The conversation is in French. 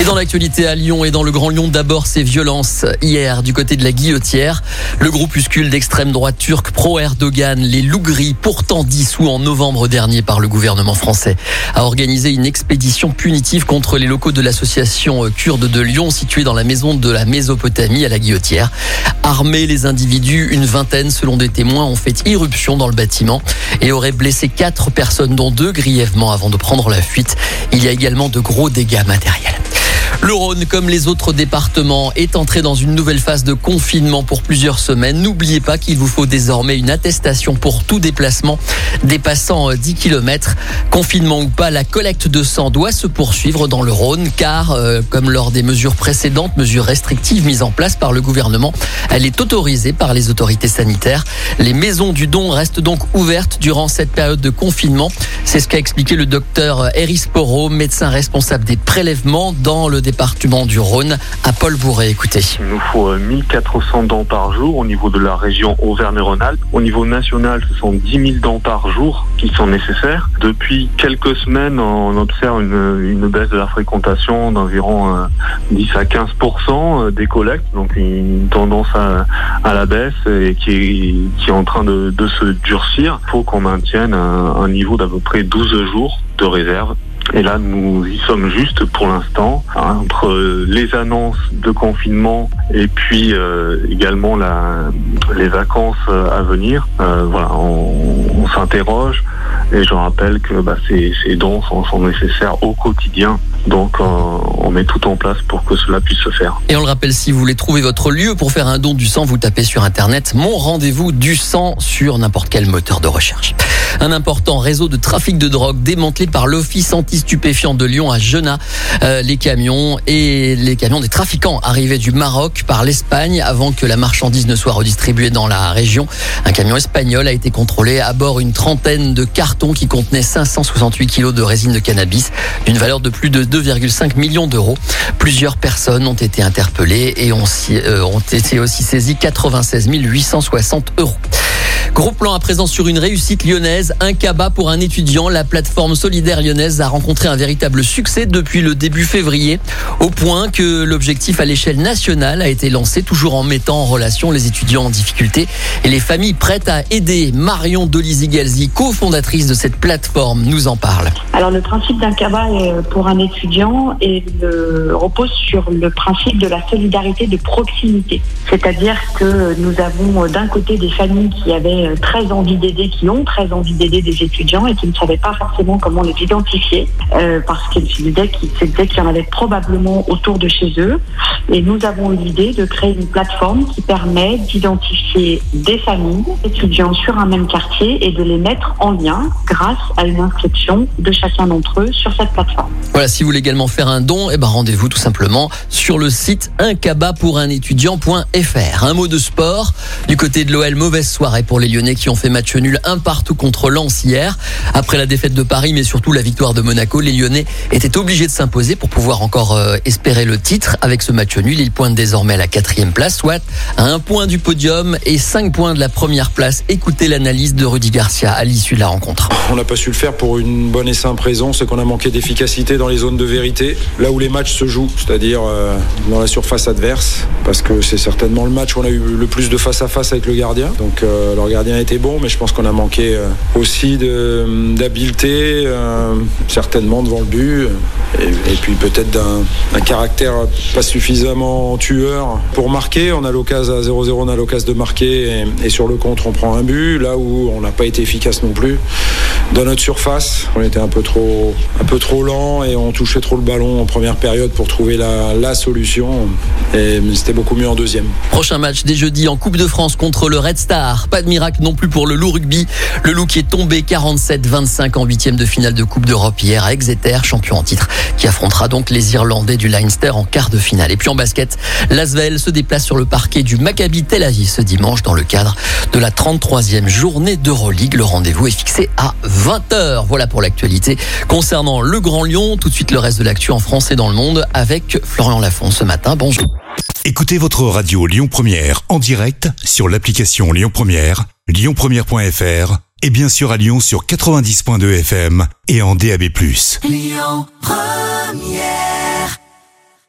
Et dans l'actualité à Lyon et dans le Grand Lyon, d'abord ces violences hier du côté de la Guillotière. Le groupuscule d'extrême droite turc pro-Erdogan, les loups gris, pourtant dissous en novembre dernier par le gouvernement français, a organisé une expédition punitive contre les locaux de l'association kurde de Lyon située dans la maison de la Mésopotamie à la Guillotière. Armés, les individus, une vingtaine selon des témoins, ont fait irruption dans le bâtiment et auraient blessé quatre personnes dont deux grièvement avant de prendre la fuite. Il y a également de gros dégâts matériels. Le Rhône, comme les autres départements, est entré dans une nouvelle phase de confinement pour plusieurs semaines. N'oubliez pas qu'il vous faut désormais une attestation pour tout déplacement dépassant 10 km. Confinement ou pas, la collecte de sang doit se poursuivre dans le Rhône car, euh, comme lors des mesures précédentes, mesures restrictives mises en place par le gouvernement, elle est autorisée par les autorités sanitaires. Les maisons du don restent donc ouvertes durant cette période de confinement. C'est ce qu'a expliqué le docteur Eris Poro, médecin responsable des prélèvements dans le département du Rhône à Paul Bourré. Écoutez. Il nous faut 1400 dents par jour au niveau de la région Auvergne-Rhône-Alpes. Au niveau national, ce sont 10 000 dents par jour qui sont nécessaires. Depuis quelques semaines, on observe une, baisse de la fréquentation d'environ 10 à 15% des collectes, donc une tendance à, la baisse et qui est, en train de, se durcir. Il faut qu'on maintienne un niveau d'à peu près 12 jours de réserve et là, nous y sommes juste pour l'instant, hein, entre les annonces de confinement et puis euh, également la, les vacances à venir. Euh, voilà, on, s'interroge et je rappelle que bah, ces, dons sont, nécessaires au quotidien donc euh, on met tout en place pour que cela puisse se faire. Et on le rappelle, si vous voulez trouver votre lieu pour faire un don du sang, vous tapez sur Internet mon rendez-vous du sang sur n'importe quel moteur de recherche. Un important réseau de trafic de drogue démantelé par l'Office anti-stupéfiant de Lyon à Genain. Euh, les camions et les camions des trafiquants arrivaient du Maroc par l'Espagne avant que la marchandise ne soit redistribuée dans la région. Un camion espagnol a été contrôlé à bord une trentaine de qui contenaient 568 kilos de résine de cannabis d'une valeur de plus de 2,5 millions d'euros. Plusieurs personnes ont été interpellées et ont, euh, ont été aussi saisies 96 860 euros. Gros plan à présent sur une réussite lyonnaise, un cabas pour un étudiant. La plateforme solidaire lyonnaise a rencontré un véritable succès depuis le début février, au point que l'objectif à l'échelle nationale a été lancé, toujours en mettant en relation les étudiants en difficulté et les familles prêtes à aider. Marion Dolizzi-Galzi, cofondatrice de cette plateforme, nous en parle. Alors le principe d'un cabas pour un étudiant et repose sur le principe de la solidarité de proximité. C'est-à-dire que nous avons d'un côté des familles qui avaient euh, très envie d'aider, qui ont très envie d'aider des étudiants et qui ne savaient pas forcément comment les identifier euh, parce qu'ils se disaient qu'il y en avait probablement autour de chez eux. Et nous avons eu l'idée de créer une plateforme qui permet d'identifier des familles étudiants sur un même quartier et de les mettre en lien grâce à une inscription de chacun d'entre eux sur cette plateforme. Voilà, si vous voulez également faire un don, eh ben rendez-vous tout simplement sur le site uncabapouranétudiant.fr. Un mot de sport du côté de l'OL, mauvaise soirée pour les Lyonnais qui ont fait match nul un partout contre Lens hier. Après la défaite de Paris, mais surtout la victoire de Monaco, les Lyonnais étaient obligés de s'imposer pour pouvoir encore euh, espérer le titre. Avec ce match nul, ils pointent désormais à la quatrième place, soit à un point du podium et cinq points de la première place. Écoutez l'analyse de Rudy Garcia à l'issue de la rencontre. On n'a pas su le faire pour une bonne et simple raison, c'est qu'on a manqué d'efficacité dans les zones de vérité, là où les matchs se jouent, c'est-à-dire euh, dans la surface adverse, parce que c'est certainement le match où on a eu le plus de face à face avec le gardien. Donc euh, le gardien été bon, mais je pense qu'on a manqué euh, aussi d'habileté, euh, certainement devant le but, et, puis peut-être d'un caractère pas suffisamment tueur pour marquer. On a l'occasion à 0-0, on a l'occasion de marquer, et, sur le contre, on prend un but, là où on n'a pas été efficace non plus. Dans notre surface, on était un peu trop, un peu trop lent et on touchait trop le ballon en première période pour trouver la, solution. Et c'était beaucoup mieux en deuxième. Prochain match dès jeudi en Coupe de France contre le Red Star. Pas de miracle non plus pour le loup rugby. Le loup qui est tombé 47-25 en huitième de finale de Coupe d'Europe hier à Exeter, champion en titre, qui affrontera donc les Irlandais du Leinster en quart de finale. Et puis en basket, l'Asvel se déplace sur le parquet du Maccabi Tel Aviv ce dimanche dans le cadre de la 33e journée d'Euroleague. Le rendez-vous est fixé à 20h. Voilà pour l'actualité. Concernant le Grand Lyon, tout de suite le reste de l'actu en France et dans le monde avec Florian Lafont ce matin. Bonjour. Écoutez votre radio Lyon Première en direct sur l'application Lyon Première lyonpremière.fr et bien sûr à Lyon sur 90.2 FM et en DAB+. Lyon Première